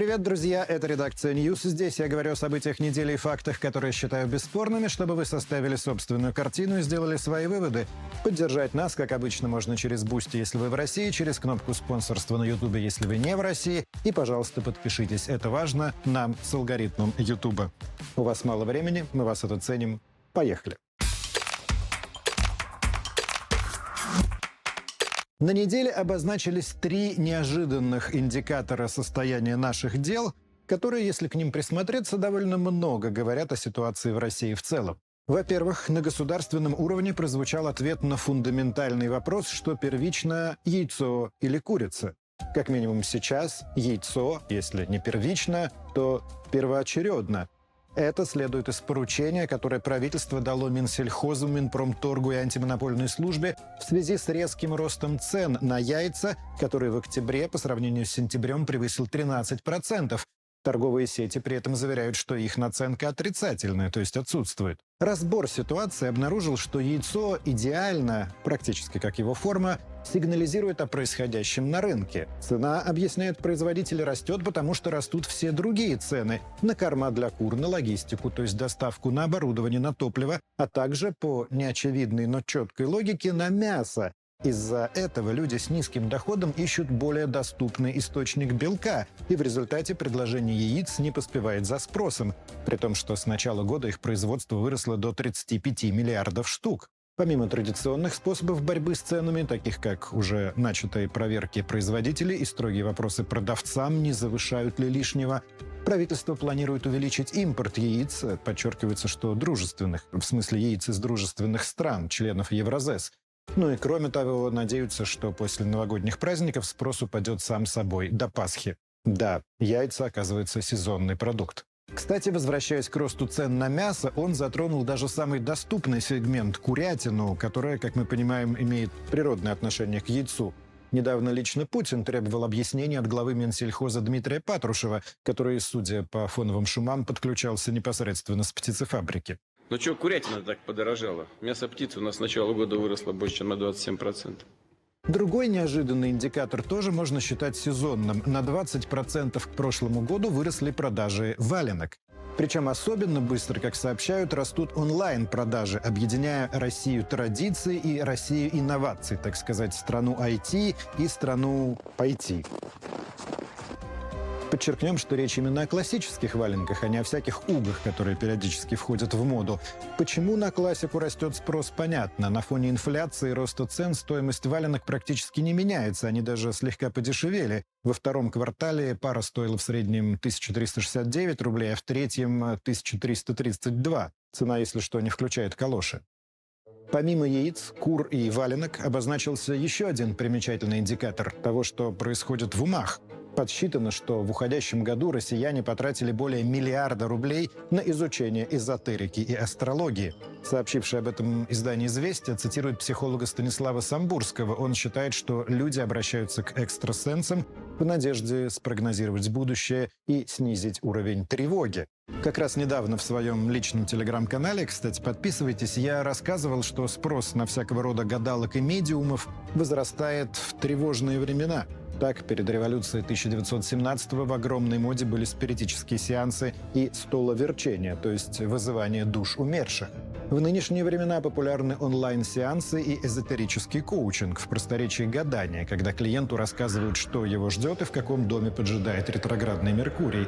Привет, друзья! Это редакция News. Здесь я говорю о событиях недели и фактах, которые считаю бесспорными, чтобы вы составили собственную картину и сделали свои выводы. Поддержать нас, как обычно, можно через Бусти, если вы в России, через кнопку спонсорства на Ютубе, если вы не в России. И, пожалуйста, подпишитесь. Это важно нам с алгоритмом Ютуба. У вас мало времени, мы в вас это ценим. Поехали! На неделе обозначились три неожиданных индикатора состояния наших дел, которые, если к ним присмотреться, довольно много говорят о ситуации в России в целом. Во-первых, на государственном уровне прозвучал ответ на фундаментальный вопрос, что первично – яйцо или курица. Как минимум сейчас яйцо, если не первично, то первоочередно – это следует из поручения, которое правительство дало Минсельхозу, Минпромторгу и антимонопольной службе в связи с резким ростом цен на яйца, который в октябре по сравнению с сентябрем превысил 13%, Торговые сети при этом заверяют, что их наценка отрицательная, то есть отсутствует. Разбор ситуации обнаружил, что яйцо идеально, практически как его форма, сигнализирует о происходящем на рынке. Цена, объясняют производители, растет, потому что растут все другие цены на корма для кур, на логистику, то есть доставку на оборудование, на топливо, а также по неочевидной, но четкой логике на мясо, из-за этого люди с низким доходом ищут более доступный источник белка, и в результате предложение яиц не поспевает за спросом, при том, что с начала года их производство выросло до 35 миллиардов штук. Помимо традиционных способов борьбы с ценами, таких как уже начатые проверки производителей и строгие вопросы продавцам, не завышают ли лишнего, правительство планирует увеличить импорт яиц, подчеркивается, что дружественных, в смысле яиц из дружественных стран, членов Евразес, ну и кроме того, надеются, что после новогодних праздников спрос упадет сам собой до Пасхи. Да, яйца, оказывается, сезонный продукт. Кстати, возвращаясь к росту цен на мясо, он затронул даже самый доступный сегмент – курятину, которая, как мы понимаем, имеет природное отношение к яйцу. Недавно лично Путин требовал объяснений от главы Минсельхоза Дмитрия Патрушева, который, судя по фоновым шумам, подключался непосредственно с птицефабрики. Ну что, курятина так подорожала? Мясо птицы у нас с начала года выросло больше, чем на 27%. Другой неожиданный индикатор тоже можно считать сезонным. На 20% к прошлому году выросли продажи валенок. Причем особенно быстро, как сообщают, растут онлайн-продажи, объединяя Россию традиций и Россию инноваций, так сказать, страну IT и страну пойти. Подчеркнем, что речь именно о классических валенках, а не о всяких угах, которые периодически входят в моду. Почему на классику растет спрос, понятно. На фоне инфляции и роста цен стоимость валенок практически не меняется, они даже слегка подешевели. Во втором квартале пара стоила в среднем 1369 рублей, а в третьем 1332. Цена, если что, не включает калоши. Помимо яиц, кур и валенок обозначился еще один примечательный индикатор того, что происходит в умах – Подсчитано, что в уходящем году россияне потратили более миллиарда рублей на изучение эзотерики и астрологии. Сообщивший об этом издание «Известия» цитирует психолога Станислава Самбурского. Он считает, что люди обращаются к экстрасенсам в надежде спрогнозировать будущее и снизить уровень тревоги. Как раз недавно в своем личном телеграм-канале, кстати, подписывайтесь, я рассказывал, что спрос на всякого рода гадалок и медиумов возрастает в тревожные времена – так, перед революцией 1917 в огромной моде были спиритические сеансы и столоверчение, то есть вызывание душ умерших. В нынешние времена популярны онлайн-сеансы и эзотерический коучинг, в просторечии гадания, когда клиенту рассказывают, что его ждет и в каком доме поджидает ретроградный Меркурий.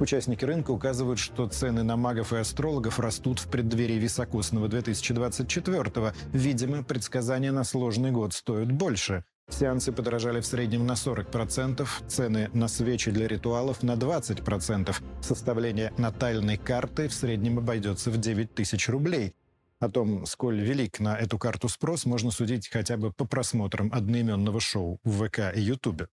Участники рынка указывают, что цены на магов и астрологов растут в преддверии високосного 2024-го. Видимо, предсказания на сложный год стоят больше. Сеансы подорожали в среднем на 40%, цены на свечи для ритуалов на 20%. Составление натальной карты в среднем обойдется в 9 тысяч рублей. О том, сколь велик на эту карту спрос, можно судить хотя бы по просмотрам одноименного шоу в ВК и Ютубе.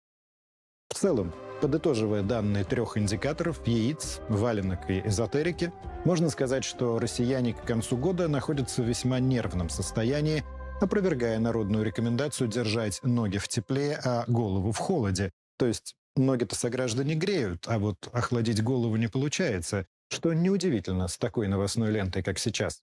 В целом, подытоживая данные трех индикаторов – яиц, валенок и эзотерики, можно сказать, что россияне к концу года находятся в весьма нервном состоянии – опровергая народную рекомендацию держать ноги в тепле, а голову в холоде. То есть ноги-то сограждане греют, а вот охладить голову не получается, что неудивительно с такой новостной лентой, как сейчас.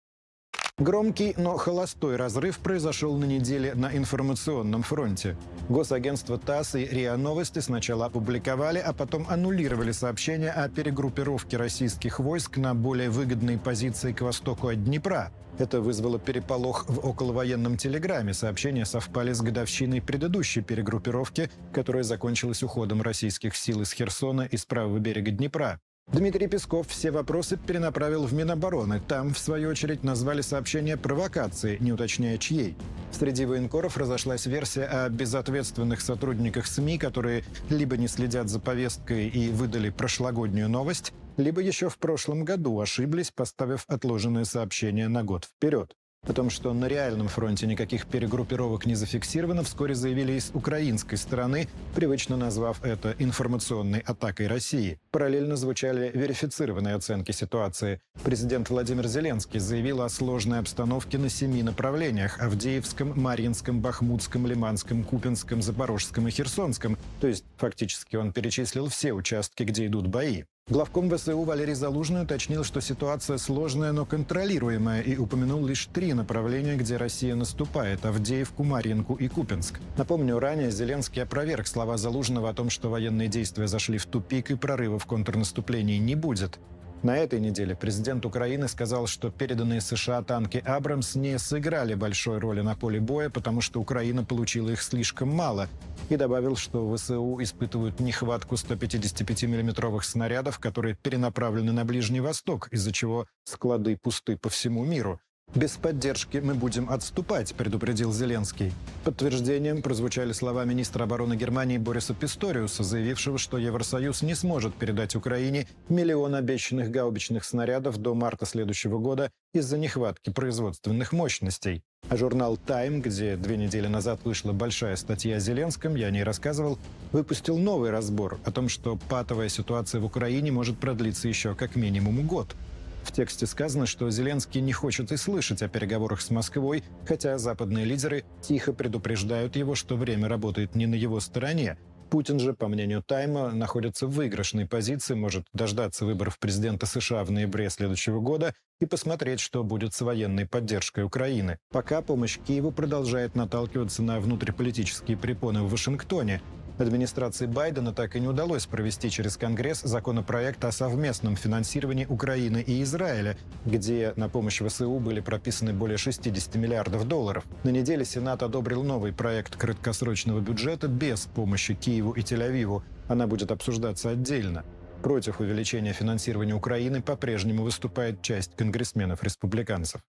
Громкий, но холостой разрыв произошел на неделе на информационном фронте. Госагентство ТАСС и РИА Новости сначала опубликовали, а потом аннулировали сообщения о перегруппировке российских войск на более выгодные позиции к востоку от Днепра. Это вызвало переполох в околовоенном телеграме. Сообщения совпали с годовщиной предыдущей перегруппировки, которая закончилась уходом российских сил из Херсона и с правого берега Днепра. Дмитрий Песков все вопросы перенаправил в Минобороны. Там, в свою очередь, назвали сообщение провокации, не уточняя чьей. Среди военкоров разошлась версия о безответственных сотрудниках СМИ, которые либо не следят за повесткой и выдали прошлогоднюю новость, либо еще в прошлом году ошиблись, поставив отложенное сообщение на год вперед. О том, что на реальном фронте никаких перегруппировок не зафиксировано, вскоре заявили из украинской стороны, привычно назвав это информационной атакой России. Параллельно звучали верифицированные оценки ситуации. Президент Владимир Зеленский заявил о сложной обстановке на семи направлениях – Авдеевском, Марьинском, Бахмутском, Лиманском, Купинском, Запорожском и Херсонском. То есть фактически он перечислил все участки, где идут бои. Главком ВСУ Валерий Залужный уточнил, что ситуация сложная, но контролируемая, и упомянул лишь три направления, где Россия наступает – Авдеевку, Марьинку и Купинск. Напомню, ранее Зеленский опроверг слова Залужного о том, что военные действия зашли в тупик и прорыва в контрнаступлении не будет. На этой неделе президент Украины сказал, что переданные США танки «Абрамс» не сыграли большой роли на поле боя, потому что Украина получила их слишком мало, и добавил, что ВСУ испытывают нехватку 155 миллиметровых снарядов, которые перенаправлены на Ближний Восток, из-за чего склады пусты по всему миру. «Без поддержки мы будем отступать», — предупредил Зеленский. Подтверждением прозвучали слова министра обороны Германии Бориса Писториуса, заявившего, что Евросоюз не сможет передать Украине миллион обещанных гаубичных снарядов до марта следующего года из-за нехватки производственных мощностей. А журнал «Тайм», где две недели назад вышла большая статья о Зеленском, я о ней рассказывал, выпустил новый разбор о том, что патовая ситуация в Украине может продлиться еще как минимум год. В тексте сказано, что Зеленский не хочет и слышать о переговорах с Москвой, хотя западные лидеры тихо предупреждают его, что время работает не на его стороне. Путин же, по мнению Тайма, находится в выигрышной позиции, может дождаться выборов президента США в ноябре следующего года и посмотреть, что будет с военной поддержкой Украины. Пока помощь Киеву продолжает наталкиваться на внутриполитические препоны в Вашингтоне, Администрации Байдена так и не удалось провести через Конгресс законопроект о совместном финансировании Украины и Израиля, где на помощь ВСУ были прописаны более 60 миллиардов долларов. На неделе Сенат одобрил новый проект краткосрочного бюджета без помощи Киеву и Тель-Авиву. Она будет обсуждаться отдельно. Против увеличения финансирования Украины по-прежнему выступает часть конгрессменов-республиканцев.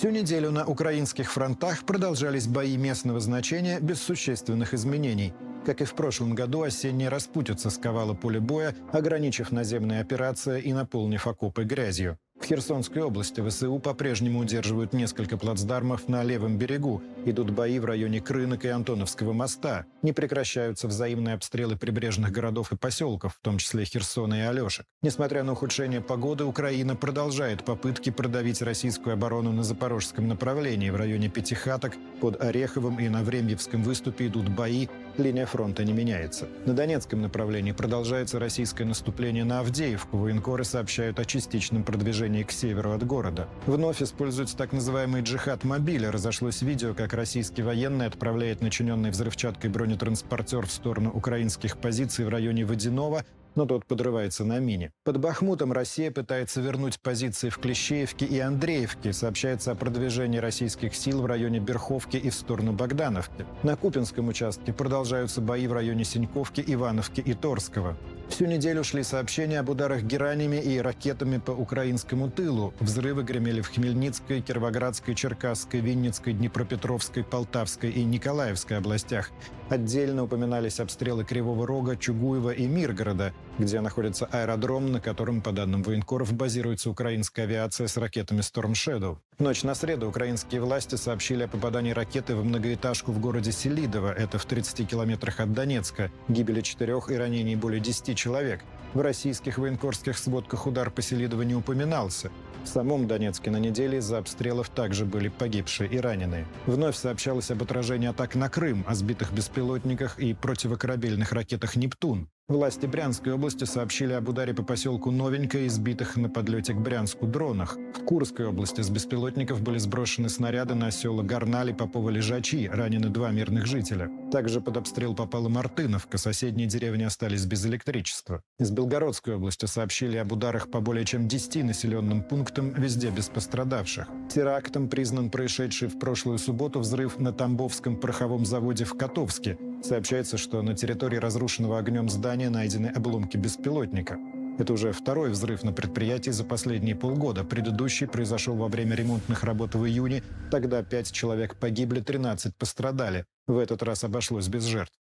Всю неделю на украинских фронтах продолжались бои местного значения без существенных изменений. Как и в прошлом году, осенняя распутица сковала поле боя, ограничив наземные операции и наполнив окопы грязью. В Херсонской области ВСУ по-прежнему удерживают несколько плацдармов на левом берегу. Идут бои в районе Крынок и Антоновского моста. Не прекращаются взаимные обстрелы прибрежных городов и поселков, в том числе Херсона и Алешек. Несмотря на ухудшение погоды, Украина продолжает попытки продавить российскую оборону на запорожском направлении. В районе Пятихаток, под Ореховым и на Времьевском выступе идут бои. Линия фронта не меняется. На Донецком направлении продолжается российское наступление на Авдеевку. Военкоры сообщают о частичном продвижении к северу от города. Вновь используется так называемый джихад мобиля. Разошлось видео, как российский военный отправляет начиненный взрывчаткой бронетранспортер в сторону украинских позиций в районе Водяного, но тот подрывается на мине. Под Бахмутом Россия пытается вернуть позиции в Клещеевке и Андреевке. Сообщается о продвижении российских сил в районе Берховки и в сторону Богдановки. На Купинском участке продолжаются бои в районе Синьковки, Ивановки и Торского. Всю неделю шли сообщения об ударах геранями и ракетами по украинскому тылу. Взрывы гремели в Хмельницкой, Кировоградской, Черкасской, Винницкой, Днепропетровской, Полтавской и Николаевской областях. Отдельно упоминались обстрелы Кривого Рога, Чугуева и Миргорода, где находится аэродром, на котором, по данным военкоров, базируется украинская авиация с ракетами Storm Shadow. Ночь на среду украинские власти сообщили о попадании ракеты в многоэтажку в городе Селидово, это в 30 километрах от Донецка, гибели четырех и ранений более 10 человек. В российских военкорских сводках удар по Селидово не упоминался. В самом Донецке на неделе из-за обстрелов также были погибшие и раненые. Вновь сообщалось об отражении атак на Крым, о сбитых беспилотниках и противокорабельных ракетах «Нептун». Власти Брянской области сообщили об ударе по поселку Новенькое, избитых на подлете к Брянску дронах. В Курской области с беспилотников были сброшены снаряды на села Горнали, Попова, Лежачи, ранены два мирных жителя. Также под обстрел попала Мартыновка, соседние деревни остались без электричества. Из Белгородской области сообщили об ударах по более чем 10 населенным пунктам, везде без пострадавших. Терактом признан происшедший в прошлую субботу взрыв на Тамбовском пороховом заводе в Котовске. Сообщается, что на территории разрушенного огнем здания найдены обломки беспилотника. Это уже второй взрыв на предприятии за последние полгода. Предыдущий произошел во время ремонтных работ в июне. Тогда пять человек погибли, 13 пострадали. В этот раз обошлось без жертв.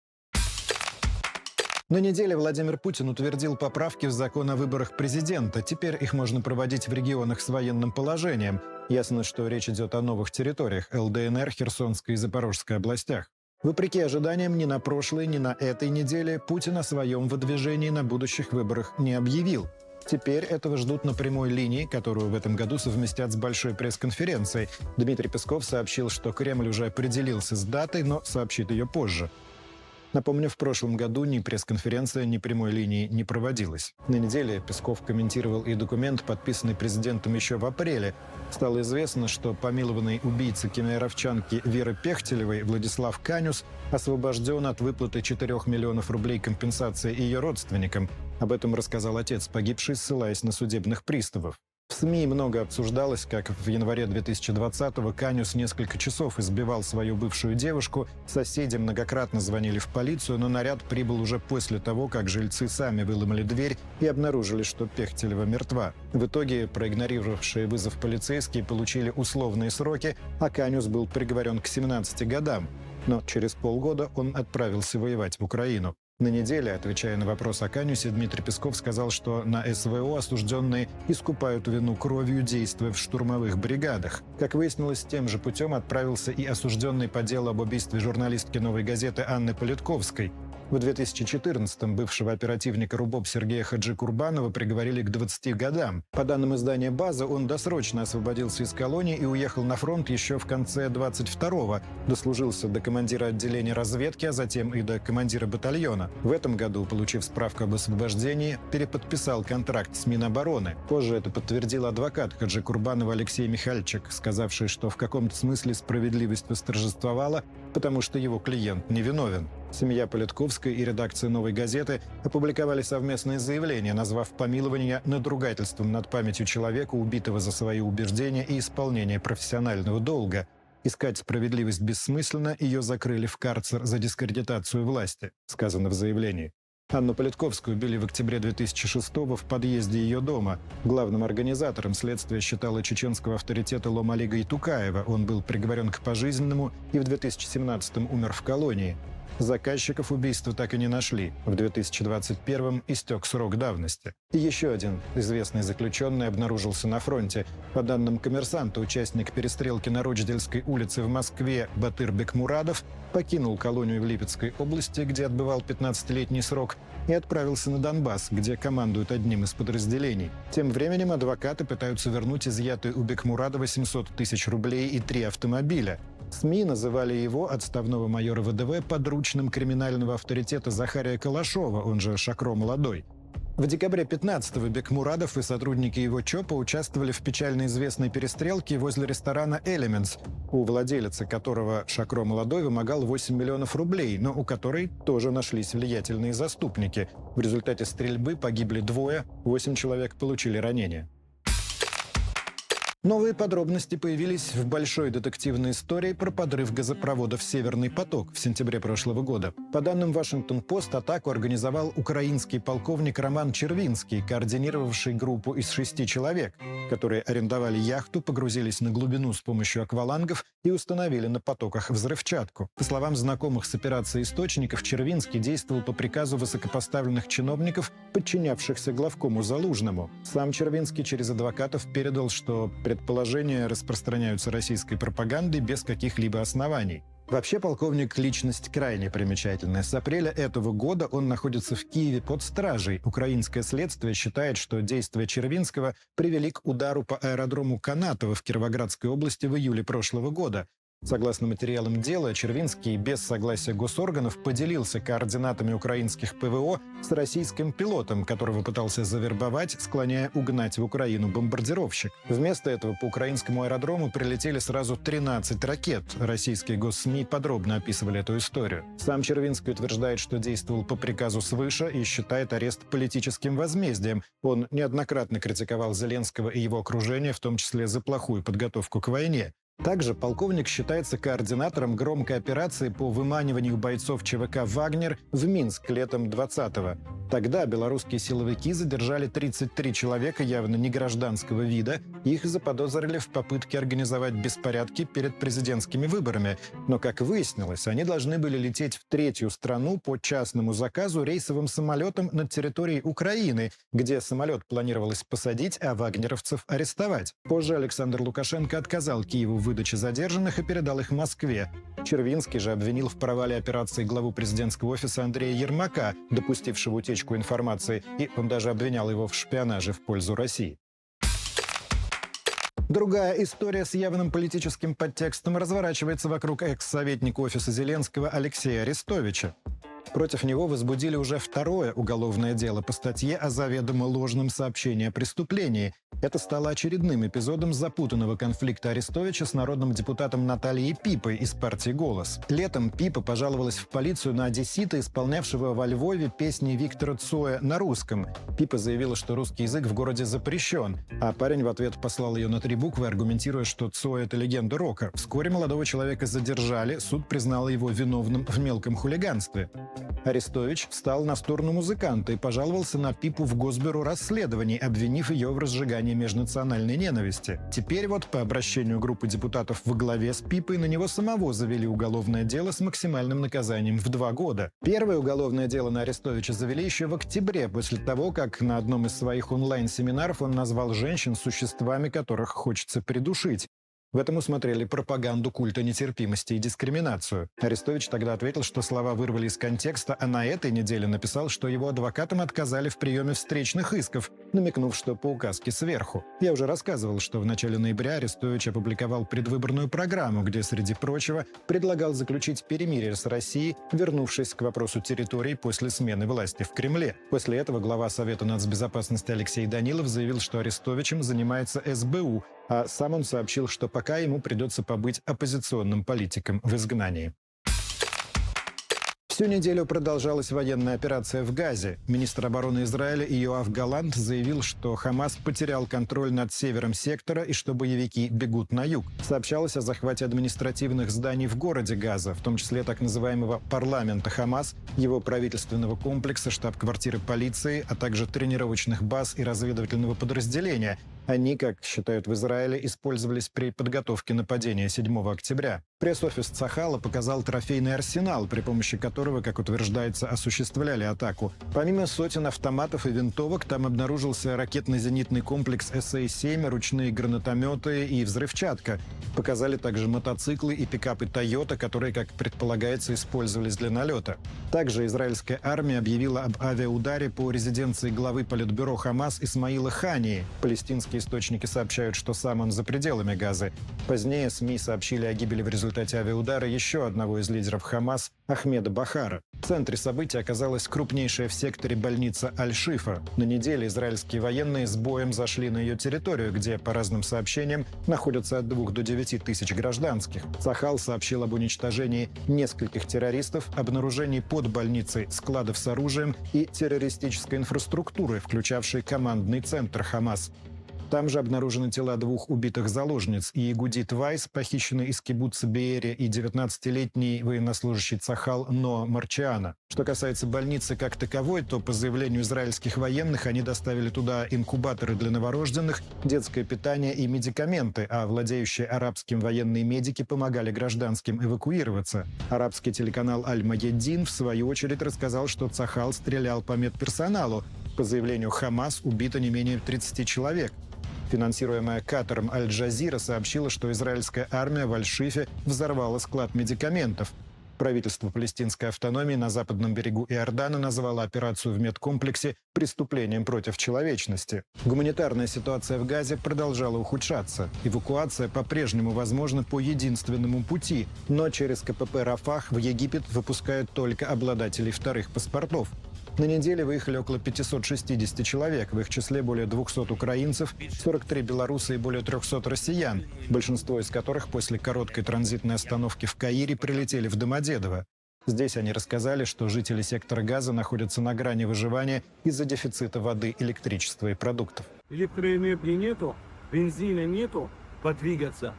На неделе Владимир Путин утвердил поправки в закон о выборах президента. Теперь их можно проводить в регионах с военным положением. Ясно, что речь идет о новых территориях – ЛДНР, Херсонской и Запорожской областях. Вопреки ожиданиям, ни на прошлой, ни на этой неделе Путин о своем выдвижении на будущих выборах не объявил. Теперь этого ждут на прямой линии, которую в этом году совместят с большой пресс-конференцией. Дмитрий Песков сообщил, что Кремль уже определился с датой, но сообщит ее позже. Напомню, в прошлом году ни пресс-конференция, ни прямой линии не проводилась. На неделе Песков комментировал и документ, подписанный президентом еще в апреле. Стало известно, что помилованный убийца кемеровчанки Веры Пехтелевой Владислав Канюс освобожден от выплаты 4 миллионов рублей компенсации ее родственникам. Об этом рассказал отец погибший, ссылаясь на судебных приставов. В СМИ много обсуждалось, как в январе 2020-го Канюс несколько часов избивал свою бывшую девушку. Соседи многократно звонили в полицию, но наряд прибыл уже после того, как жильцы сами выломали дверь и обнаружили, что Пехтелева мертва. В итоге проигнорировавшие вызов полицейские получили условные сроки, а Канюс был приговорен к 17 годам. Но через полгода он отправился воевать в Украину. На неделе, отвечая на вопрос о Канюсе, Дмитрий Песков сказал, что на СВО осужденные искупают вину кровью, действуя в штурмовых бригадах. Как выяснилось, тем же путем отправился и осужденный по делу об убийстве журналистки «Новой газеты» Анны Политковской. В 2014-м бывшего оперативника РУБОП Сергея Хаджи Курбанова приговорили к 20 годам. По данным издания «База», он досрочно освободился из колонии и уехал на фронт еще в конце 22-го. Дослужился до командира отделения разведки, а затем и до командира батальона. В этом году, получив справку об освобождении, переподписал контракт с Минобороны. Позже это подтвердил адвокат Хаджи Курбанова Алексей Михальчик, сказавший, что в каком-то смысле справедливость восторжествовала, потому что его клиент невиновен. Семья Политковской и редакция «Новой газеты» опубликовали совместное заявление, назвав помилование надругательством над памятью человека, убитого за свои убеждения и исполнение профессионального долга. Искать справедливость бессмысленно, ее закрыли в карцер за дискредитацию власти, сказано в заявлении. Анну Политковскую убили в октябре 2006 в подъезде ее дома. Главным организатором следствия считала чеченского авторитета Ломалига Итукаева. Он был приговорен к пожизненному и в 2017 умер в колонии. Заказчиков убийства так и не нашли. В 2021-м истек срок давности. И еще один известный заключенный обнаружился на фронте. По данным коммерсанта, участник перестрелки на Рочдельской улице в Москве Батыр Бекмурадов покинул колонию в Липецкой области, где отбывал 15-летний срок, и отправился на Донбасс, где командует одним из подразделений. Тем временем адвокаты пытаются вернуть изъятые у Бекмурадова 700 тысяч рублей и три автомобиля. СМИ называли его, отставного майора ВДВ, подручным криминального авторитета Захария Калашова, он же Шакро Молодой. В декабре 15-го Бекмурадов и сотрудники его ЧОПа участвовали в печально известной перестрелке возле ресторана «Элементс», у владелицы которого Шакро Молодой вымогал 8 миллионов рублей, но у которой тоже нашлись влиятельные заступники. В результате стрельбы погибли двое, 8 человек получили ранения. Новые подробности появились в большой детективной истории про подрыв газопроводов «Северный поток» в сентябре прошлого года. По данным «Вашингтон-Пост», атаку организовал украинский полковник Роман Червинский, координировавший группу из шести человек, которые арендовали яхту, погрузились на глубину с помощью аквалангов и установили на потоках взрывчатку. По словам знакомых с операцией источников, Червинский действовал по приказу высокопоставленных чиновников, подчинявшихся главкому Залужному. Сам Червинский через адвокатов передал, что предположения распространяются российской пропагандой без каких-либо оснований. Вообще полковник – личность крайне примечательная. С апреля этого года он находится в Киеве под стражей. Украинское следствие считает, что действия Червинского привели к удару по аэродрому Канатово в Кировоградской области в июле прошлого года. Согласно материалам дела, Червинский без согласия госорганов поделился координатами украинских ПВО с российским пилотом, которого пытался завербовать, склоняя угнать в Украину бомбардировщик. Вместо этого по украинскому аэродрому прилетели сразу 13 ракет. Российские госсми подробно описывали эту историю. Сам Червинский утверждает, что действовал по приказу свыше и считает арест политическим возмездием. Он неоднократно критиковал Зеленского и его окружение, в том числе за плохую подготовку к войне. Также полковник считается координатором громкой операции по выманиванию бойцов ЧВК «Вагнер» в Минск летом 20-го. Тогда белорусские силовики задержали 33 человека явно не гражданского вида. Их заподозрили в попытке организовать беспорядки перед президентскими выборами. Но, как выяснилось, они должны были лететь в третью страну по частному заказу рейсовым самолетом над территорией Украины, где самолет планировалось посадить, а вагнеровцев арестовать. Позже Александр Лукашенко отказал Киеву в выдачи задержанных и передал их Москве. Червинский же обвинил в провале операции главу президентского офиса Андрея Ермака, допустившего утечку информации, и он даже обвинял его в шпионаже в пользу России. Другая история с явным политическим подтекстом разворачивается вокруг экс-советника офиса Зеленского Алексея Арестовича. Против него возбудили уже второе уголовное дело по статье о заведомо ложном сообщении о преступлении. Это стало очередным эпизодом запутанного конфликта Арестовича с народным депутатом Натальей Пипой из партии «Голос». Летом Пипа пожаловалась в полицию на одессита, исполнявшего во Львове песни Виктора Цоя на русском. Пипа заявила, что русский язык в городе запрещен, а парень в ответ послал ее на три буквы, аргументируя, что Цой — это легенда рока. Вскоре молодого человека задержали, суд признал его виновным в мелком хулиганстве. Арестович встал на сторону музыканта и пожаловался на Пипу в Госбюро расследований, обвинив ее в разжигании межнациональной ненависти. Теперь вот по обращению группы депутатов во главе с Пипой на него самого завели уголовное дело с максимальным наказанием в два года. Первое уголовное дело на Арестовича завели еще в октябре, после того, как на одном из своих онлайн-семинаров он назвал женщин существами, которых хочется придушить. В этом усмотрели пропаганду культа нетерпимости и дискриминацию. Арестович тогда ответил, что слова вырвали из контекста, а на этой неделе написал, что его адвокатам отказали в приеме встречных исков, намекнув, что по указке сверху. Я уже рассказывал, что в начале ноября Арестович опубликовал предвыборную программу, где, среди прочего, предлагал заключить перемирие с Россией, вернувшись к вопросу территорий после смены власти в Кремле. После этого глава Совета нацбезопасности Алексей Данилов заявил, что Арестовичем занимается СБУ, а сам он сообщил, что пока ему придется побыть оппозиционным политиком в изгнании. Всю неделю продолжалась военная операция в Газе. Министр обороны Израиля Иоав Галант заявил, что Хамас потерял контроль над севером сектора и что боевики бегут на юг. Сообщалось о захвате административных зданий в городе Газа, в том числе так называемого парламента Хамас, его правительственного комплекса, штаб-квартиры полиции, а также тренировочных баз и разведывательного подразделения, они, как считают в Израиле, использовались при подготовке нападения 7 октября. Пресс-офис Цахала показал трофейный арсенал, при помощи которого, как утверждается, осуществляли атаку. Помимо сотен автоматов и винтовок, там обнаружился ракетно-зенитный комплекс СА-7, ручные гранатометы и взрывчатка. Показали также мотоциклы и пикапы Toyota, которые, как предполагается, использовались для налета. Также израильская армия объявила об авиаударе по резиденции главы Политбюро Хамас Исмаила Хании. Палестинские источники сообщают, что сам он за пределами Газы. Позднее СМИ сообщили о гибели в результате авиаудара еще одного из лидеров Хамас, Ахмеда Бахара. В центре события оказалась крупнейшая в секторе больница Аль-Шифа. На неделе израильские военные с боем зашли на ее территорию, где, по разным сообщениям, находятся от 2 до 9 тысяч гражданских. Сахал сообщил об уничтожении нескольких террористов, обнаружении под больницей складов с оружием и террористической инфраструктуры, включавшей командный центр Хамас. Там же обнаружены тела двух убитых заложниц – Иегудит Вайс, похищенный из кибуца Беэри, и 19-летний военнослужащий Цахал Но Марчиана. Что касается больницы как таковой, то по заявлению израильских военных они доставили туда инкубаторы для новорожденных, детское питание и медикаменты, а владеющие арабским военные медики помогали гражданским эвакуироваться. Арабский телеканал «Аль-Маеддин» в свою очередь рассказал, что Цахал стрелял по медперсоналу. По заявлению Хамас убито не менее 30 человек. Финансируемая Катаром Аль-Джазира сообщила, что израильская армия в Аль-Шифе взорвала склад медикаментов. Правительство палестинской автономии на западном берегу Иордана назвало операцию в медкомплексе преступлением против человечности. Гуманитарная ситуация в Газе продолжала ухудшаться. Эвакуация по-прежнему возможна по единственному пути, но через КПП «Рафах» в Египет выпускают только обладателей вторых паспортов. На неделе выехали около 560 человек, в их числе более 200 украинцев, 43 белоруса и более 300 россиян, большинство из которых после короткой транзитной остановки в Каире прилетели в Домодедово. Здесь они рассказали, что жители сектора газа находятся на грани выживания из-за дефицита воды, электричества и продуктов. Электроэнергии нету, бензина нету, подвигаться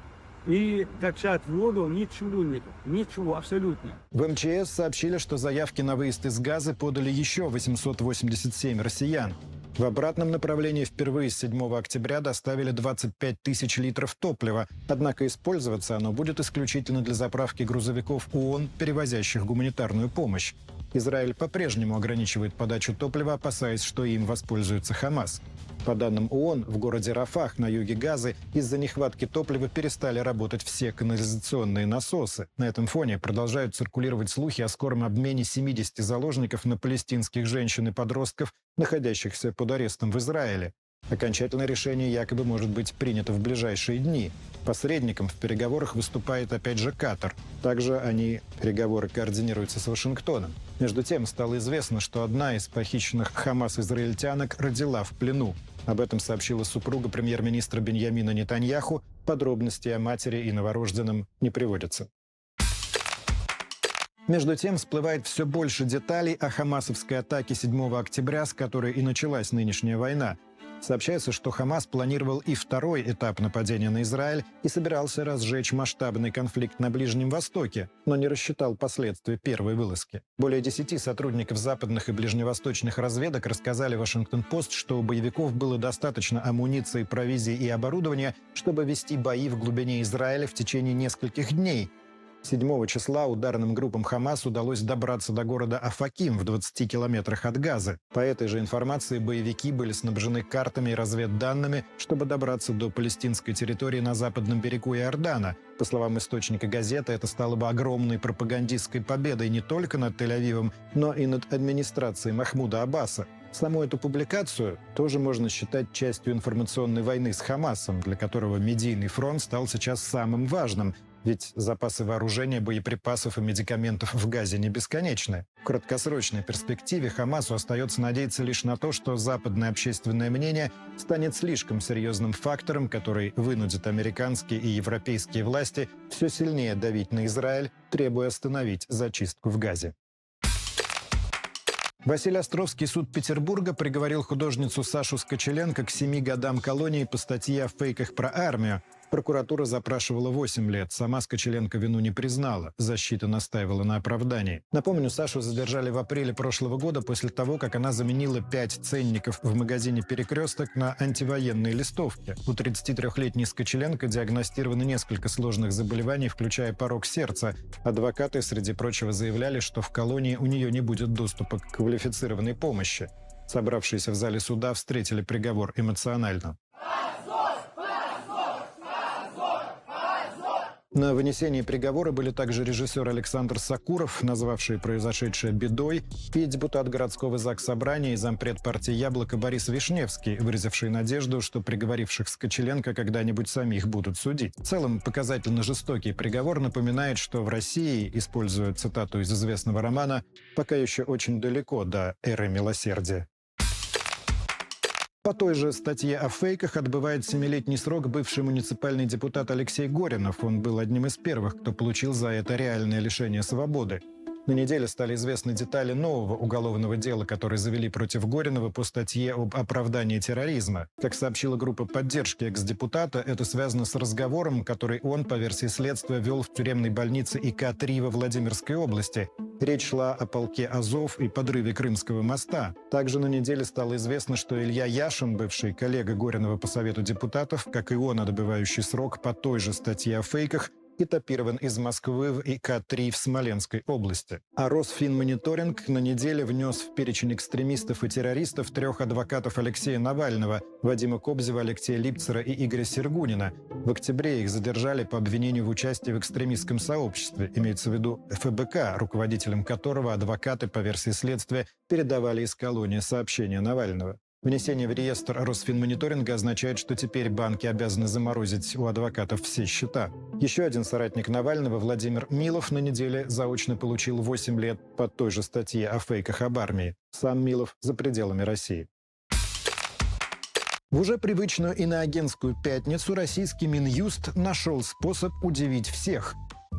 и качать воду ничего нет. Ничего абсолютно. В МЧС сообщили, что заявки на выезд из газа подали еще 887 россиян. В обратном направлении впервые с 7 октября доставили 25 тысяч литров топлива, однако использоваться оно будет исключительно для заправки грузовиков ООН, перевозящих гуманитарную помощь. Израиль по-прежнему ограничивает подачу топлива, опасаясь, что им воспользуется Хамас. По данным ООН, в городе Рафах на юге Газы из-за нехватки топлива перестали работать все канализационные насосы. На этом фоне продолжают циркулировать слухи о скором обмене 70 заложников на палестинских женщин и подростков, находящихся под арестом в Израиле. Окончательное решение якобы может быть принято в ближайшие дни. Посредником в переговорах выступает опять же Катар. Также они, переговоры координируются с Вашингтоном. Между тем стало известно, что одна из похищенных Хамас-израильтянок родила в плену. Об этом сообщила супруга премьер-министра Беньямина Нетаньяху. Подробности о матери и новорожденном не приводятся. Между тем всплывает все больше деталей о хамасовской атаке 7 октября, с которой и началась нынешняя война. Сообщается, что Хамас планировал и второй этап нападения на Израиль и собирался разжечь масштабный конфликт на Ближнем Востоке, но не рассчитал последствия первой вылазки. Более десяти сотрудников западных и ближневосточных разведок рассказали Вашингтон-Пост, что у боевиков было достаточно амуниции, провизии и оборудования, чтобы вести бои в глубине Израиля в течение нескольких дней, 7 числа ударным группам Хамас удалось добраться до города Афаким в 20 километрах от Газы. По этой же информации боевики были снабжены картами и разведданными, чтобы добраться до палестинской территории на западном берегу Иордана. По словам источника газеты, это стало бы огромной пропагандистской победой не только над Тель-Авивом, но и над администрацией Махмуда Аббаса. Саму эту публикацию тоже можно считать частью информационной войны с Хамасом, для которого медийный фронт стал сейчас самым важным, ведь запасы вооружения, боеприпасов и медикаментов в Газе не бесконечны. В краткосрочной перспективе Хамасу остается надеяться лишь на то, что западное общественное мнение станет слишком серьезным фактором, который вынудит американские и европейские власти все сильнее давить на Израиль, требуя остановить зачистку в Газе. Василий Островский суд Петербурга приговорил художницу Сашу Скочеленко к семи годам колонии по статье о фейках про армию, Прокуратура запрашивала 8 лет. Сама Скочеленко вину не признала. Защита настаивала на оправдании. Напомню, Сашу задержали в апреле прошлого года после того, как она заменила 5 ценников в магазине «Перекресток» на антивоенные листовки. У 33-летней Скочеленко диагностировано несколько сложных заболеваний, включая порог сердца. Адвокаты, среди прочего, заявляли, что в колонии у нее не будет доступа к квалифицированной помощи. Собравшиеся в зале суда встретили приговор эмоционально. На вынесении приговора были также режиссер Александр Сакуров, назвавший произошедшее бедой, и депутат городского ЗАГС Собрания и зампред партии «Яблоко» Борис Вишневский, выразивший надежду, что приговоривших Скочеленко когда-нибудь самих будут судить. В целом, показательно жестокий приговор напоминает, что в России, используя цитату из известного романа, пока еще очень далеко до эры милосердия. По той же статье о фейках отбывает семилетний срок бывший муниципальный депутат Алексей Горинов. Он был одним из первых, кто получил за это реальное лишение свободы. На неделе стали известны детали нового уголовного дела, которое завели против Горинова по статье об оправдании терроризма. Как сообщила группа поддержки экс-депутата, это связано с разговором, который он, по версии следствия, вел в тюремной больнице ИК-3 во Владимирской области. Речь шла о полке Азов и подрыве Крымского моста. Также на неделе стало известно, что Илья Яшин, бывший коллега Горинова по Совету депутатов, как и он, отбывающий срок по той же статье о фейках, этапирован из Москвы в ИК-3 в Смоленской области. А Росфинмониторинг на неделе внес в перечень экстремистов и террористов трех адвокатов Алексея Навального, Вадима Кобзева, Алексея Липцера и Игоря Сергунина. В октябре их задержали по обвинению в участии в экстремистском сообществе, имеется в виду ФБК, руководителем которого адвокаты, по версии следствия, передавали из колонии сообщения Навального. Внесение в реестр Росфинмониторинга означает, что теперь банки обязаны заморозить у адвокатов все счета. Еще один соратник Навального, Владимир Милов, на неделе заочно получил 8 лет по той же статье о фейках об армии. Сам Милов за пределами России. В уже привычную иноагентскую пятницу российский Минюст нашел способ удивить всех.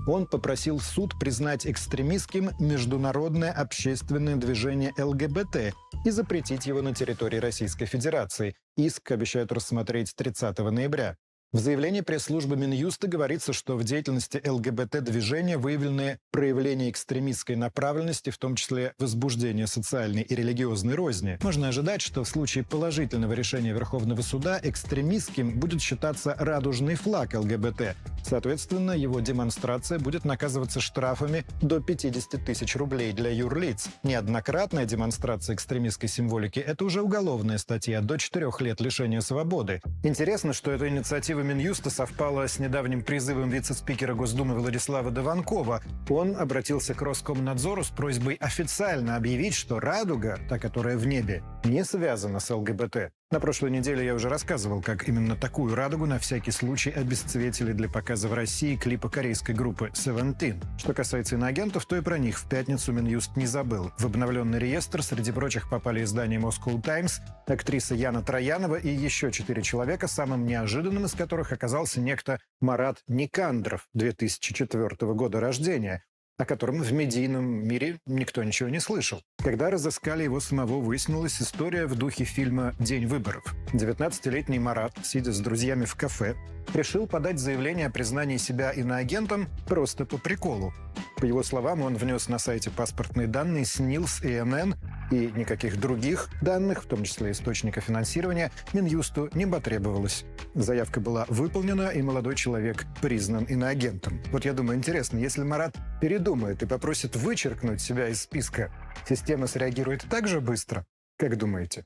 Он попросил суд признать экстремистским международное общественное движение ЛГБТ и запретить его на территории Российской Федерации. Иск обещают рассмотреть 30 ноября. В заявлении пресс-службы Минюста говорится, что в деятельности ЛГБТ-движения выявлены проявления экстремистской направленности, в том числе возбуждение социальной и религиозной розни. Можно ожидать, что в случае положительного решения Верховного суда экстремистским будет считаться радужный флаг ЛГБТ. Соответственно, его демонстрация будет наказываться штрафами до 50 тысяч рублей для юрлиц. Неоднократная демонстрация экстремистской символики – это уже уголовная статья до 4 лет лишения свободы. Интересно, что эта инициатива инициатива Минюста совпала с недавним призывом вице-спикера Госдумы Владислава Дованкова. Он обратился к Роскомнадзору с просьбой официально объявить, что «Радуга», та, которая в небе, не связана с ЛГБТ. На прошлой неделе я уже рассказывал, как именно такую радугу на всякий случай обесцветили для показа в России клипа корейской группы Seventeen. Что касается иноагентов, то и про них в пятницу Минюст не забыл. В обновленный реестр среди прочих попали издания Moscow Times, актриса Яна Троянова и еще четыре человека, самым неожиданным из которых оказался некто Марат Никандров, 2004 года рождения, о котором в медийном мире никто ничего не слышал. Когда разыскали его самого, выяснилась история в духе фильма «День выборов». 19-летний Марат, сидя с друзьями в кафе, решил подать заявление о признании себя иноагентом просто по приколу. По его словам, он внес на сайте паспортные данные СНИЛС и НН и никаких других данных, в том числе источника финансирования, Минюсту не потребовалось. Заявка была выполнена, и молодой человек признан иноагентом. Вот я думаю, интересно, если Марат передумает и попросит вычеркнуть себя из списка, система среагирует так же быстро? Как думаете?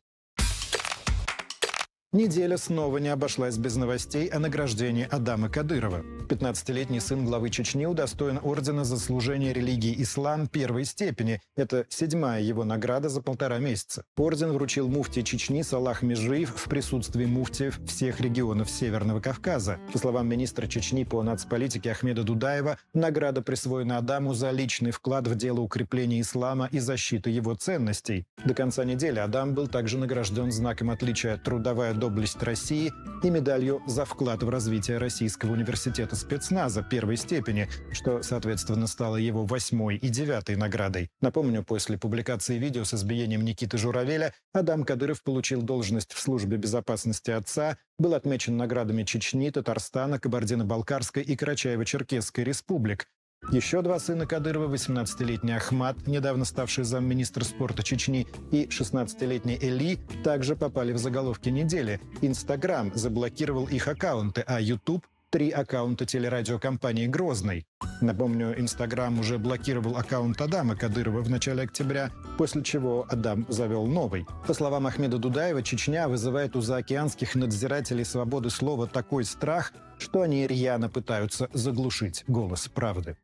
Неделя снова не обошлась без новостей о награждении Адама Кадырова. 15-летний сын главы Чечни удостоен ордена за служение религии ислам первой степени. Это седьмая его награда за полтора месяца. Орден вручил муфти Чечни Салах Межиев в присутствии муфтиев всех регионов Северного Кавказа. По словам министра Чечни по нацполитике Ахмеда Дудаева, награда присвоена Адаму за личный вклад в дело укрепления ислама и защиты его ценностей. До конца недели Адам был также награжден знаком отличия «Трудовая доблесть России» и медалью за вклад в развитие Российского университета спецназа первой степени, что, соответственно, стало его восьмой и девятой наградой. Напомню, после публикации видео с избиением Никиты Журавеля Адам Кадыров получил должность в службе безопасности отца, был отмечен наградами Чечни, Татарстана, Кабардино-Балкарской и Карачаево-Черкесской республик, еще два сына Кадырова, 18-летний Ахмат, недавно ставший замминистра спорта Чечни, и 16-летний Эли, также попали в заголовки недели. Инстаграм заблокировал их аккаунты, а YouTube три аккаунта телерадиокомпании «Грозный». Напомню, Инстаграм уже блокировал аккаунт Адама Кадырова в начале октября, после чего Адам завел новый. По словам Ахмеда Дудаева, Чечня вызывает у заокеанских надзирателей свободы слова такой страх, что они рьяно пытаются заглушить голос правды.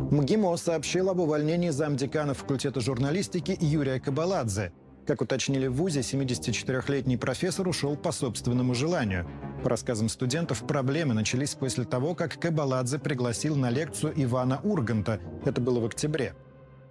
МГИМО сообщил об увольнении замдекана факультета журналистики Юрия Кабаладзе. Как уточнили в ВУЗе, 74-летний профессор ушел по собственному желанию. По рассказам студентов, проблемы начались после того, как Кабаладзе пригласил на лекцию Ивана Урганта. Это было в октябре.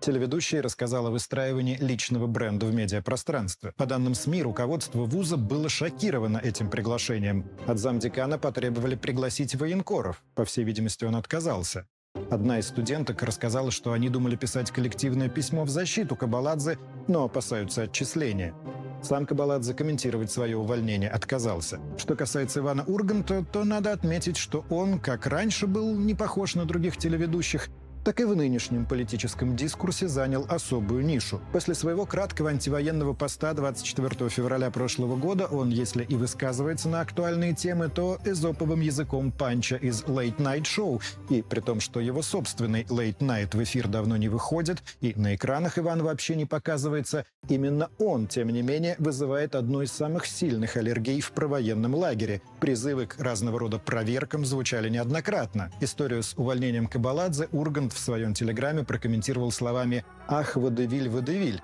Телеведущий рассказал о выстраивании личного бренда в медиапространстве. По данным СМИ, руководство вуза было шокировано этим приглашением. От замдекана потребовали пригласить военкоров. По всей видимости, он отказался. Одна из студенток рассказала, что они думали писать коллективное письмо в защиту Кабаладзе, но опасаются отчисления. Сам Кабаладзе комментировать свое увольнение отказался. Что касается Ивана Урганта, то надо отметить, что он, как раньше был не похож на других телеведущих, так и в нынешнем политическом дискурсе занял особую нишу. После своего краткого антивоенного поста 24 февраля прошлого года он, если и высказывается на актуальные темы, то эзоповым языком панча из Late Night Show, и при том, что его собственный Late Night в эфир давно не выходит, и на экранах Иван вообще не показывается, именно он, тем не менее, вызывает одну из самых сильных аллергий в провоенном лагере. Призывы к разного рода проверкам звучали неоднократно. Историю с увольнением Кабаладзе Ургант в своем телеграме прокомментировал словами «Ах, водевиль, водевиль».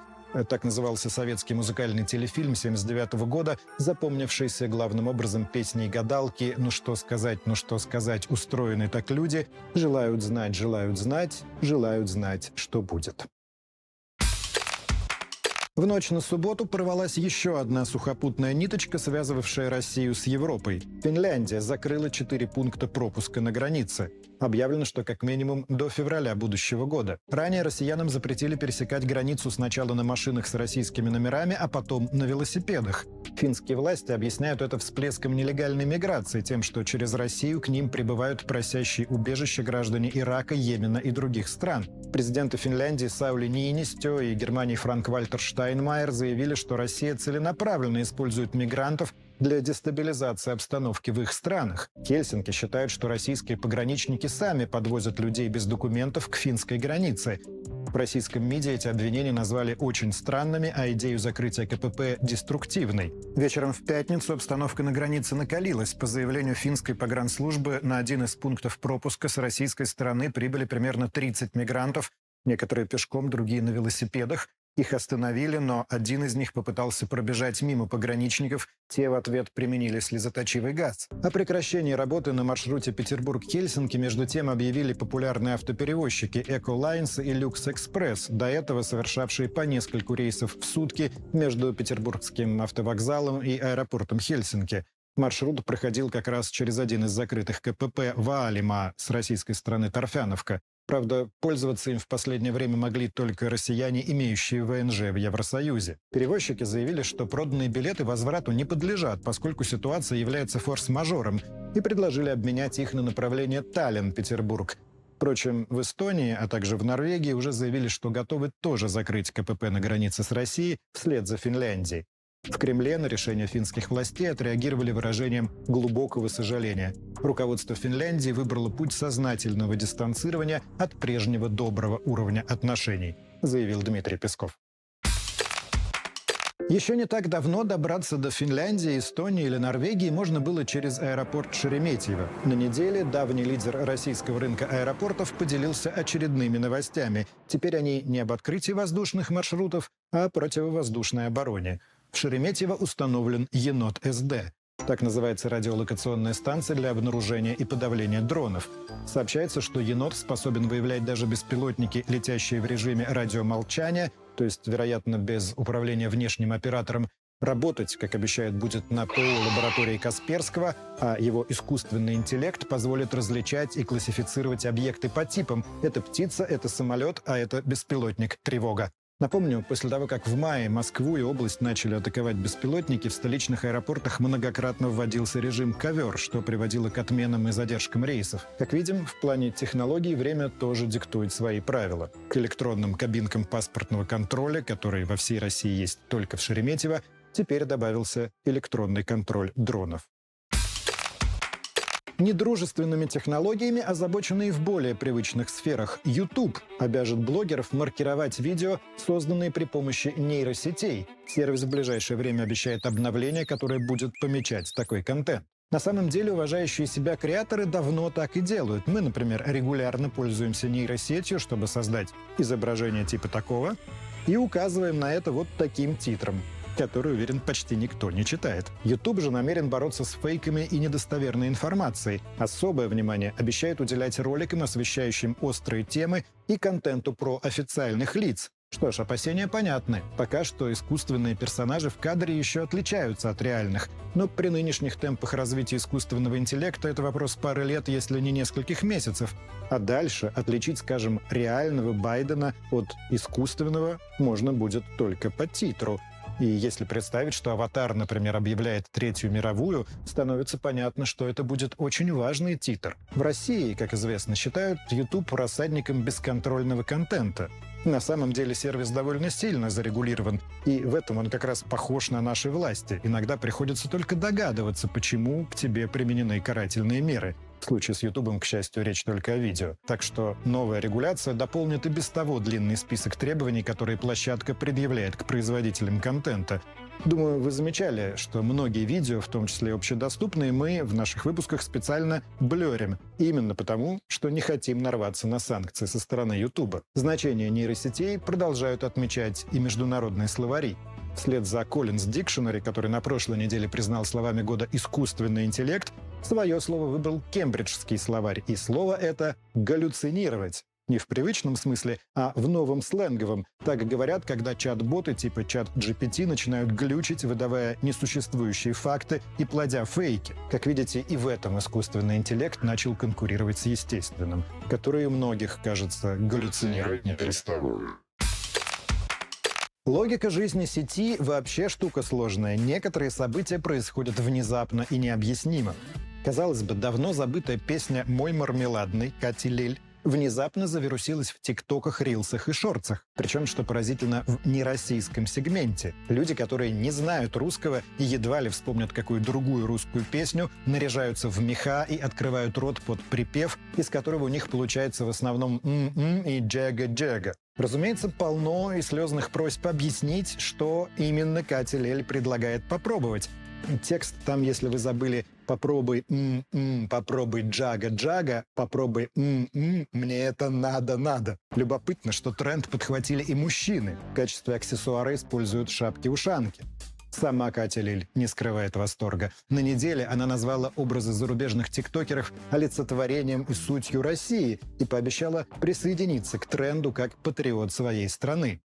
Так назывался советский музыкальный телефильм 79 года, запомнившийся главным образом песней гадалки «Ну что сказать, ну что сказать, устроены так люди, желают знать, желают знать, желают знать, что будет». В ночь на субботу порвалась еще одна сухопутная ниточка, связывавшая Россию с Европой. Финляндия закрыла четыре пункта пропуска на границе. Объявлено, что как минимум до февраля будущего года. Ранее россиянам запретили пересекать границу сначала на машинах с российскими номерами, а потом на велосипедах. Финские власти объясняют это всплеском нелегальной миграции, тем, что через Россию к ним прибывают просящие убежище граждане Ирака, Йемена и других стран. Президенты Финляндии Саули Ниинистё и Германии Франк-Вальтер Штайнмайер заявили, что Россия целенаправленно использует мигрантов для дестабилизации обстановки в их странах. Хельсинки считают, что российские пограничники сами подвозят людей без документов к финской границе. В российском МИДе эти обвинения назвали очень странными, а идею закрытия КПП – деструктивной. Вечером в пятницу обстановка на границе накалилась. По заявлению финской погранслужбы на один из пунктов пропуска с российской стороны прибыли примерно 30 мигрантов, некоторые пешком, другие на велосипедах. Их остановили, но один из них попытался пробежать мимо пограничников. Те в ответ применили слезоточивый газ. О прекращении работы на маршруте Петербург-Хельсинки между тем объявили популярные автоперевозчики Эколайнс и Люкс Экспресс, до этого совершавшие по нескольку рейсов в сутки между Петербургским автовокзалом и аэропортом Хельсинки. Маршрут проходил как раз через один из закрытых КПП Ваалима с российской стороны Торфяновка. Правда, пользоваться им в последнее время могли только россияне, имеющие ВНЖ в Евросоюзе. Перевозчики заявили, что проданные билеты возврату не подлежат, поскольку ситуация является форс-мажором, и предложили обменять их на направление Таллин-Петербург. Впрочем, в Эстонии, а также в Норвегии уже заявили, что готовы тоже закрыть КПП на границе с Россией вслед за Финляндией. В Кремле на решение финских властей отреагировали выражением глубокого сожаления. Руководство Финляндии выбрало путь сознательного дистанцирования от прежнего доброго уровня отношений, заявил Дмитрий Песков. Еще не так давно добраться до Финляндии, Эстонии или Норвегии можно было через аэропорт Шереметьево. На неделе давний лидер российского рынка аэропортов поделился очередными новостями. Теперь они не об открытии воздушных маршрутов, а о противовоздушной обороне. В Шереметьево установлен «Енот-СД». Так называется радиолокационная станция для обнаружения и подавления дронов. Сообщается, что «Енот» способен выявлять даже беспилотники, летящие в режиме радиомолчания, то есть, вероятно, без управления внешним оператором, Работать, как обещают, будет на ПО лаборатории Касперского, а его искусственный интеллект позволит различать и классифицировать объекты по типам. Это птица, это самолет, а это беспилотник. Тревога. Напомню, после того, как в мае Москву и область начали атаковать беспилотники, в столичных аэропортах многократно вводился режим «ковер», что приводило к отменам и задержкам рейсов. Как видим, в плане технологий время тоже диктует свои правила. К электронным кабинкам паспортного контроля, которые во всей России есть только в Шереметьево, теперь добавился электронный контроль дронов. Недружественными технологиями озабочены и в более привычных сферах. YouTube обяжет блогеров маркировать видео, созданные при помощи нейросетей. Сервис в ближайшее время обещает обновление, которое будет помечать такой контент. На самом деле уважающие себя креаторы давно так и делают. Мы, например, регулярно пользуемся нейросетью, чтобы создать изображение типа такого, и указываем на это вот таким титром который, уверен, почти никто не читает. YouTube же намерен бороться с фейками и недостоверной информацией. Особое внимание обещает уделять роликам, освещающим острые темы и контенту про официальных лиц. Что ж, опасения понятны. Пока что искусственные персонажи в кадре еще отличаются от реальных. Но при нынешних темпах развития искусственного интеллекта это вопрос пары лет, если не нескольких месяцев. А дальше отличить, скажем, реального Байдена от искусственного можно будет только по титру. И если представить, что «Аватар», например, объявляет Третью мировую, становится понятно, что это будет очень важный титр. В России, как известно, считают YouTube рассадником бесконтрольного контента. На самом деле сервис довольно сильно зарегулирован, и в этом он как раз похож на наши власти. Иногда приходится только догадываться, почему к тебе применены карательные меры. В случае с Ютубом, к счастью, речь только о видео. Так что новая регуляция дополнит и без того длинный список требований, которые площадка предъявляет к производителям контента. Думаю, вы замечали, что многие видео, в том числе общедоступные, мы в наших выпусках специально блерим. Именно потому, что не хотим нарваться на санкции со стороны Ютуба. Значение нейросетей продолжают отмечать и международные словари. Вслед за Collins Dictionary, который на прошлой неделе признал словами года «искусственный интеллект», свое слово выбрал кембриджский словарь, и слово это «галлюцинировать». Не в привычном смысле, а в новом сленговом. Так говорят, когда чат-боты типа чат GPT начинают глючить, выдавая несуществующие факты и плодя фейки. Как видите, и в этом искусственный интеллект начал конкурировать с естественным, который у многих, кажется, галлюцинировать не переставал. Логика жизни сети вообще штука сложная. Некоторые события происходят внезапно и необъяснимо. Казалось бы, давно забытая песня «Мой мармеладный» Кати Лель внезапно завирусилась в тиктоках, рилсах и шорцах. Причем, что поразительно, в нероссийском сегменте. Люди, которые не знают русского и едва ли вспомнят какую другую русскую песню, наряжаются в меха и открывают рот под припев, из которого у них получается в основном «м-м» и «джага-джага». Разумеется, полно и слезных просьб объяснить, что именно Катя Лель предлагает попробовать. Текст там, если вы забыли, попробуй м-м, попробуй джага-джага, попробуй м-м, мне это надо-надо. Любопытно, что тренд подхватили и мужчины. В качестве аксессуара используют шапки-ушанки. Сама Катя Лиль не скрывает восторга. На неделе она назвала образы зарубежных тиктокеров олицетворением и сутью России и пообещала присоединиться к тренду как патриот своей страны.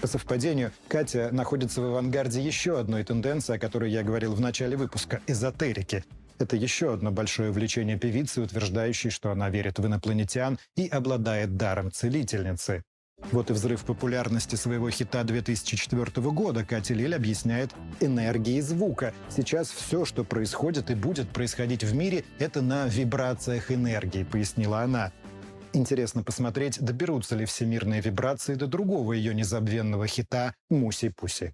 По совпадению, Катя находится в авангарде еще одной тенденции, о которой я говорил в начале выпуска – эзотерики. Это еще одно большое увлечение певицы, утверждающей, что она верит в инопланетян и обладает даром целительницы. Вот и взрыв популярности своего хита 2004 года Катя Лель объясняет энергией звука. Сейчас все, что происходит и будет происходить в мире, это на вибрациях энергии, пояснила она. Интересно посмотреть, доберутся ли всемирные вибрации до другого ее незабвенного хита «Муси-пуси».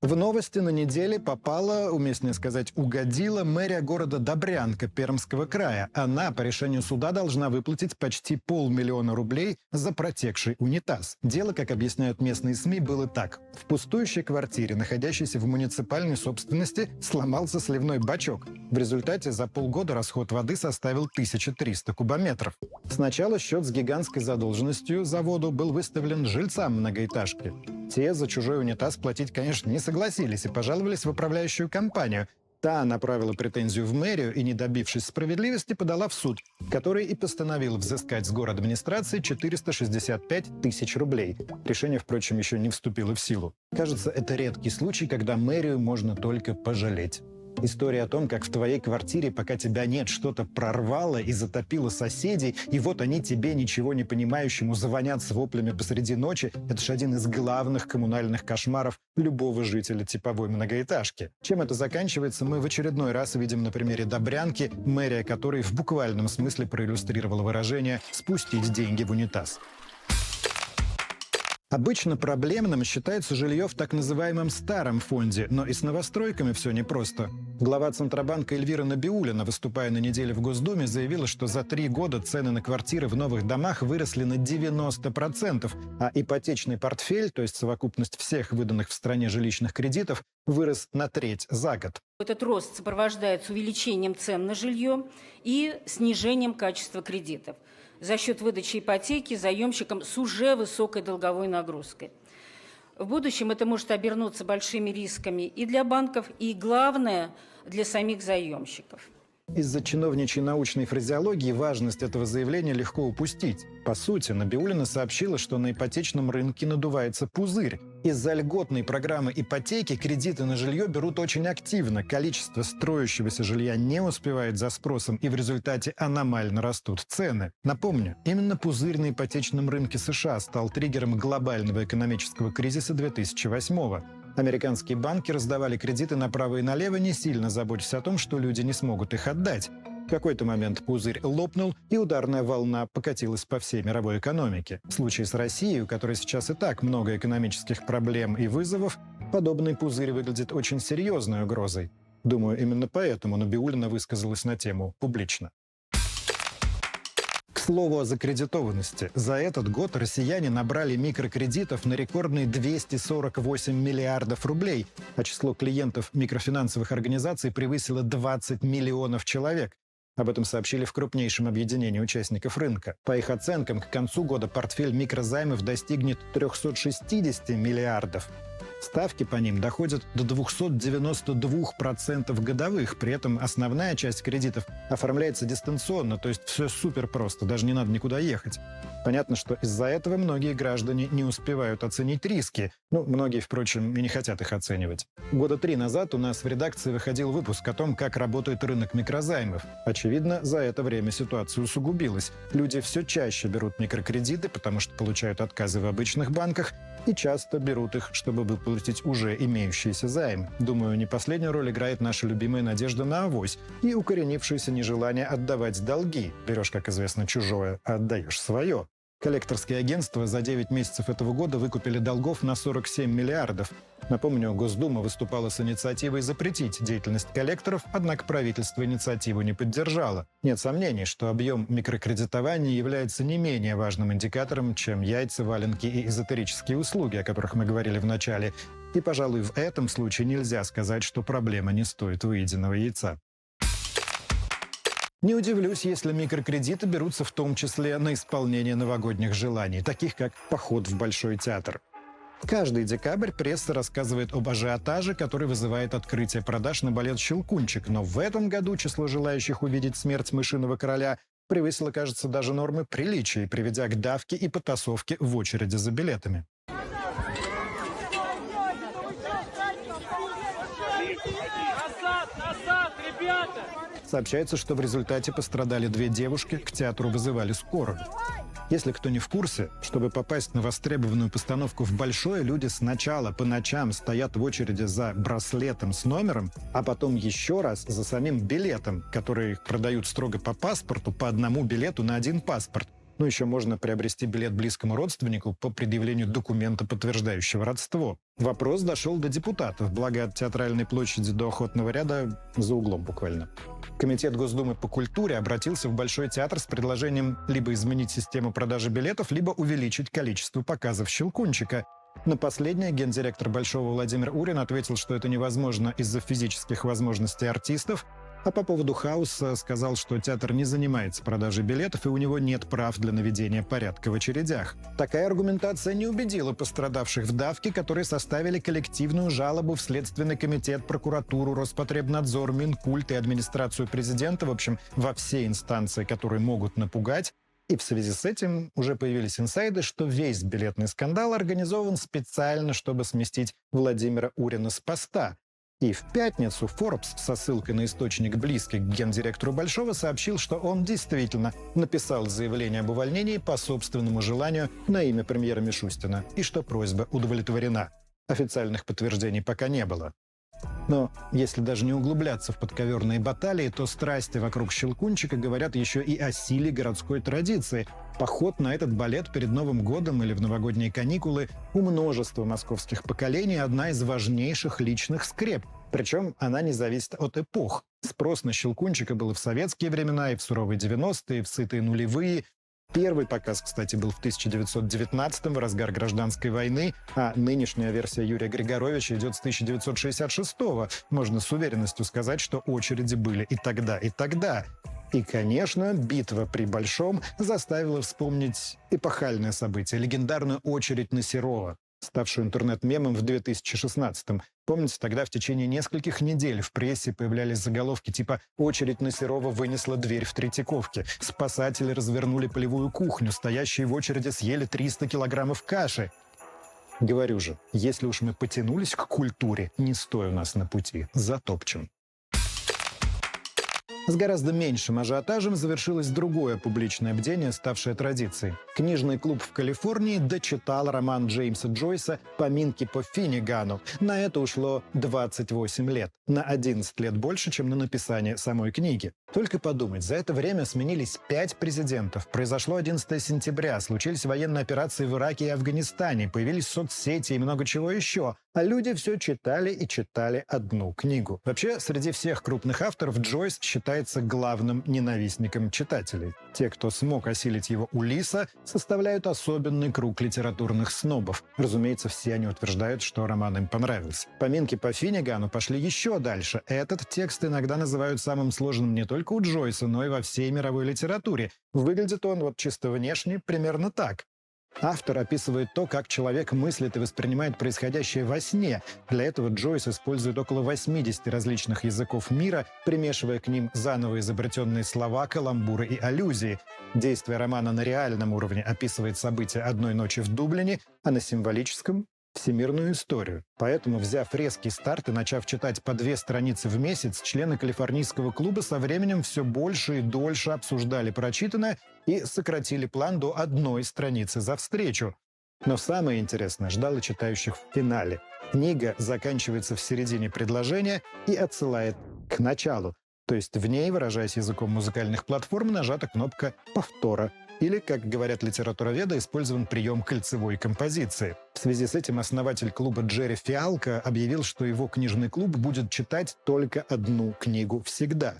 В новости на неделе попала, уместнее сказать, угодила мэрия города Добрянка Пермского края. Она по решению суда должна выплатить почти полмиллиона рублей за протекший унитаз. Дело, как объясняют местные СМИ, было так. В пустующей квартире, находящейся в муниципальной собственности, сломался сливной бачок. В результате за полгода расход воды составил 1300 кубометров. Сначала счет с гигантской задолженностью за воду был выставлен жильцам многоэтажки. Те за чужой унитаз платить, конечно, не согласились и пожаловались в управляющую компанию. Та направила претензию в мэрию и, не добившись справедливости, подала в суд, который и постановил взыскать с город администрации 465 тысяч рублей. Решение, впрочем, еще не вступило в силу. Кажется, это редкий случай, когда мэрию можно только пожалеть. История о том, как в твоей квартире, пока тебя нет, что-то прорвало и затопило соседей, и вот они тебе, ничего не понимающему, звонят с воплями посреди ночи, это же один из главных коммунальных кошмаров любого жителя типовой многоэтажки. Чем это заканчивается, мы в очередной раз видим на примере Добрянки, мэрия которой в буквальном смысле проиллюстрировала выражение «спустить деньги в унитаз». Обычно проблемным считается жилье в так называемом старом фонде, но и с новостройками все непросто. Глава Центробанка Эльвира Набиулина, выступая на неделе в Госдуме, заявила, что за три года цены на квартиры в новых домах выросли на 90%, а ипотечный портфель, то есть совокупность всех выданных в стране жилищных кредитов, вырос на треть за год. Этот рост сопровождается увеличением цен на жилье и снижением качества кредитов за счет выдачи ипотеки заемщикам с уже высокой долговой нагрузкой. В будущем это может обернуться большими рисками и для банков, и, главное, для самих заемщиков. Из-за чиновничьей научной фразеологии важность этого заявления легко упустить. По сути, Набиулина сообщила, что на ипотечном рынке надувается пузырь. Из-за льготной программы ипотеки кредиты на жилье берут очень активно. Количество строящегося жилья не успевает за спросом, и в результате аномально растут цены. Напомню, именно пузырь на ипотечном рынке США стал триггером глобального экономического кризиса 2008 года. Американские банки раздавали кредиты направо и налево, не сильно заботясь о том, что люди не смогут их отдать. В какой-то момент пузырь лопнул, и ударная волна покатилась по всей мировой экономике. В случае с Россией, у которой сейчас и так много экономических проблем и вызовов, подобный пузырь выглядит очень серьезной угрозой. Думаю, именно поэтому Набиулина высказалась на тему публично. Слову о закредитованности. За этот год россияне набрали микрокредитов на рекордные 248 миллиардов рублей, а число клиентов микрофинансовых организаций превысило 20 миллионов человек. Об этом сообщили в крупнейшем объединении участников рынка. По их оценкам, к концу года портфель микрозаймов достигнет 360 миллиардов. Ставки по ним доходят до 292% годовых. При этом основная часть кредитов оформляется дистанционно, то есть все супер просто, даже не надо никуда ехать. Понятно, что из-за этого многие граждане не успевают оценить риски. Ну, многие, впрочем, и не хотят их оценивать. Года три назад у нас в редакции выходил выпуск о том, как работает рынок микрозаймов. Очевидно, за это время ситуация усугубилась. Люди все чаще берут микрокредиты, потому что получают отказы в обычных банках, и часто берут их, чтобы выплатить уже имеющиеся займы. Думаю, не последнюю роль играет наша любимая надежда на авось и укоренившееся нежелание отдавать долги. Берешь, как известно, чужое, а отдаешь свое. Коллекторские агентства за 9 месяцев этого года выкупили долгов на 47 миллиардов. Напомню, Госдума выступала с инициативой запретить деятельность коллекторов, однако правительство инициативу не поддержало. Нет сомнений, что объем микрокредитования является не менее важным индикатором, чем яйца, валенки и эзотерические услуги, о которых мы говорили в начале. И, пожалуй, в этом случае нельзя сказать, что проблема не стоит выеденного яйца. Не удивлюсь, если микрокредиты берутся в том числе на исполнение новогодних желаний, таких как поход в Большой театр. Каждый декабрь пресса рассказывает об ажиотаже, который вызывает открытие продаж на балет «Щелкунчик», но в этом году число желающих увидеть смерть мышиного короля превысило, кажется, даже нормы приличия, приведя к давке и потасовке в очереди за билетами. Назад, назад, ребята! Сообщается, что в результате пострадали две девушки, к театру вызывали скорую. Если кто не в курсе, чтобы попасть на востребованную постановку в Большое, люди сначала по ночам стоят в очереди за браслетом с номером, а потом еще раз за самим билетом, который продают строго по паспорту, по одному билету на один паспорт. Ну, еще можно приобрести билет близкому родственнику по предъявлению документа, подтверждающего родство. Вопрос дошел до депутатов, благо от Театральной площади до Охотного ряда за углом буквально. Комитет Госдумы по культуре обратился в Большой театр с предложением либо изменить систему продажи билетов, либо увеличить количество показов «Щелкунчика». На последнее гендиректор Большого Владимир Урин ответил, что это невозможно из-за физических возможностей артистов, а по поводу хаоса сказал, что театр не занимается продажей билетов и у него нет прав для наведения порядка в очередях. Такая аргументация не убедила пострадавших в давке, которые составили коллективную жалобу в Следственный комитет, прокуратуру, Роспотребнадзор, Минкульт и администрацию президента, в общем, во все инстанции, которые могут напугать. И в связи с этим уже появились инсайды, что весь билетный скандал организован специально, чтобы сместить Владимира Урина с поста, и в пятницу Forbes со ссылкой на источник близкий к гендиректору Большого сообщил, что он действительно написал заявление об увольнении по собственному желанию на имя премьера Мишустина и что просьба удовлетворена. Официальных подтверждений пока не было. Но если даже не углубляться в подковерные баталии, то страсти вокруг Щелкунчика говорят еще и о силе городской традиции. Поход на этот балет перед Новым годом или в новогодние каникулы у множества московских поколений одна из важнейших личных скреп. Причем она не зависит от эпох. Спрос на Щелкунчика был и в советские времена, и в суровые 90-е, и в сытые нулевые, Первый показ, кстати, был в 1919-м, в разгар гражданской войны, а нынешняя версия Юрия Григоровича идет с 1966-го. Можно с уверенностью сказать, что очереди были и тогда, и тогда. И, конечно, битва при Большом заставила вспомнить эпохальное событие, легендарную очередь на Серова ставшую интернет-мемом в 2016-м. Помните, тогда в течение нескольких недель в прессе появлялись заголовки типа «Очередь на Серова вынесла дверь в Третьяковке», «Спасатели развернули полевую кухню», «Стоящие в очереди съели 300 килограммов каши». Говорю же, если уж мы потянулись к культуре, не стой у нас на пути, затопчем. С гораздо меньшим ажиотажем завершилось другое публичное бдение, ставшее традицией. Книжный клуб в Калифорнии дочитал роман Джеймса Джойса «Поминки по Финнигану». На это ушло 28 лет. На 11 лет больше, чем на написание самой книги. Только подумать, за это время сменились пять президентов. Произошло 11 сентября, случились военные операции в Ираке и Афганистане, появились соцсети и много чего еще. А люди все читали и читали одну книгу. Вообще, среди всех крупных авторов Джойс считается главным ненавистником читателей. Те, кто смог осилить его Улиса, составляют особенный круг литературных снобов. Разумеется, все они утверждают, что роман им понравился. Поминки по Финнигану пошли еще дальше. Этот текст иногда называют самым сложным не только у Джойса, но и во всей мировой литературе. Выглядит он вот чисто внешне примерно так. Автор описывает то, как человек мыслит и воспринимает происходящее во сне. Для этого Джойс использует около 80 различных языков мира, примешивая к ним заново изобретенные слова, каламбуры и аллюзии. Действие романа на реальном уровне описывает события одной ночи в Дублине, а на символическом всемирную историю. Поэтому, взяв резкий старт и начав читать по две страницы в месяц, члены калифорнийского клуба со временем все больше и дольше обсуждали прочитанное и сократили план до одной страницы за встречу. Но самое интересное ждало читающих в финале. Книга заканчивается в середине предложения и отсылает к началу. То есть в ней, выражаясь языком музыкальных платформ, нажата кнопка повтора или, как говорят литературоведы, использован прием кольцевой композиции. В связи с этим основатель клуба Джерри Фиалка объявил, что его книжный клуб будет читать только одну книгу всегда.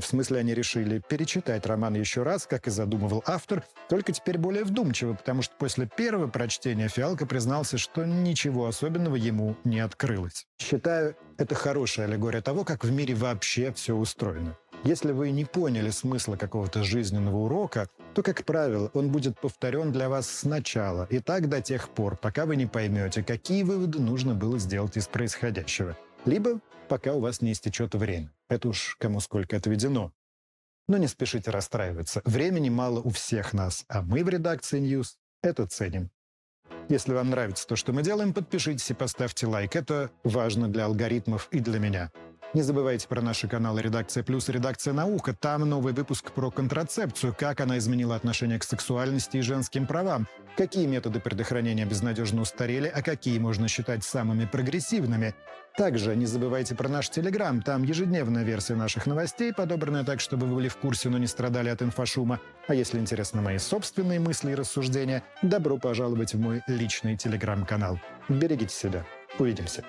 В смысле, они решили перечитать роман еще раз, как и задумывал автор, только теперь более вдумчиво, потому что после первого прочтения Фиалка признался, что ничего особенного ему не открылось. Считаю, это хорошая аллегория того, как в мире вообще все устроено. Если вы не поняли смысла какого-то жизненного урока, то, как правило, он будет повторен для вас сначала и так до тех пор, пока вы не поймете, какие выводы нужно было сделать из происходящего. Либо пока у вас не истечет время. Это уж кому сколько отведено. Но не спешите расстраиваться. Времени мало у всех нас, а мы в редакции News это ценим. Если вам нравится то, что мы делаем, подпишитесь и поставьте лайк. Это важно для алгоритмов и для меня. Не забывайте про наши каналы «Редакция плюс» и «Редакция наука». Там новый выпуск про контрацепцию, как она изменила отношение к сексуальности и женским правам, какие методы предохранения безнадежно устарели, а какие можно считать самыми прогрессивными. Также не забывайте про наш Телеграм. Там ежедневная версия наших новостей, подобранная так, чтобы вы были в курсе, но не страдали от инфошума. А если интересны мои собственные мысли и рассуждения, добро пожаловать в мой личный Телеграм-канал. Берегите себя. Увидимся.